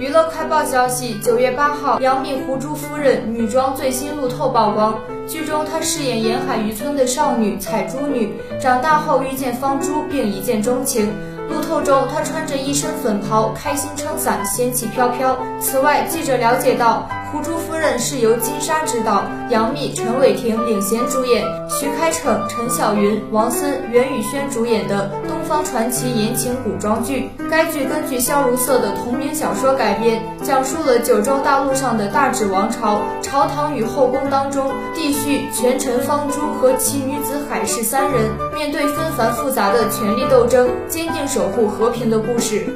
娱乐快报消息：九月八号，杨幂胡珠夫人女装最新路透曝光。剧中她饰演沿海渔村的少女采珠女，长大后遇见方珠并一见钟情。路透中，她穿着一身粉袍，开心撑伞，仙气飘飘。此外，记者了解到。《胡珠夫人》是由金莎执导，杨幂、陈伟霆领衔主演，徐开骋、陈晓云、王森、袁宇轩主演的东方传奇言情古装剧。该剧根据萧如瑟的同名小说改编，讲述了九州大陆上的大指王朝朝堂与后宫当中，帝婿权臣方珠和其女子海氏三人面对纷繁复杂的权力斗争，坚定守护和平的故事。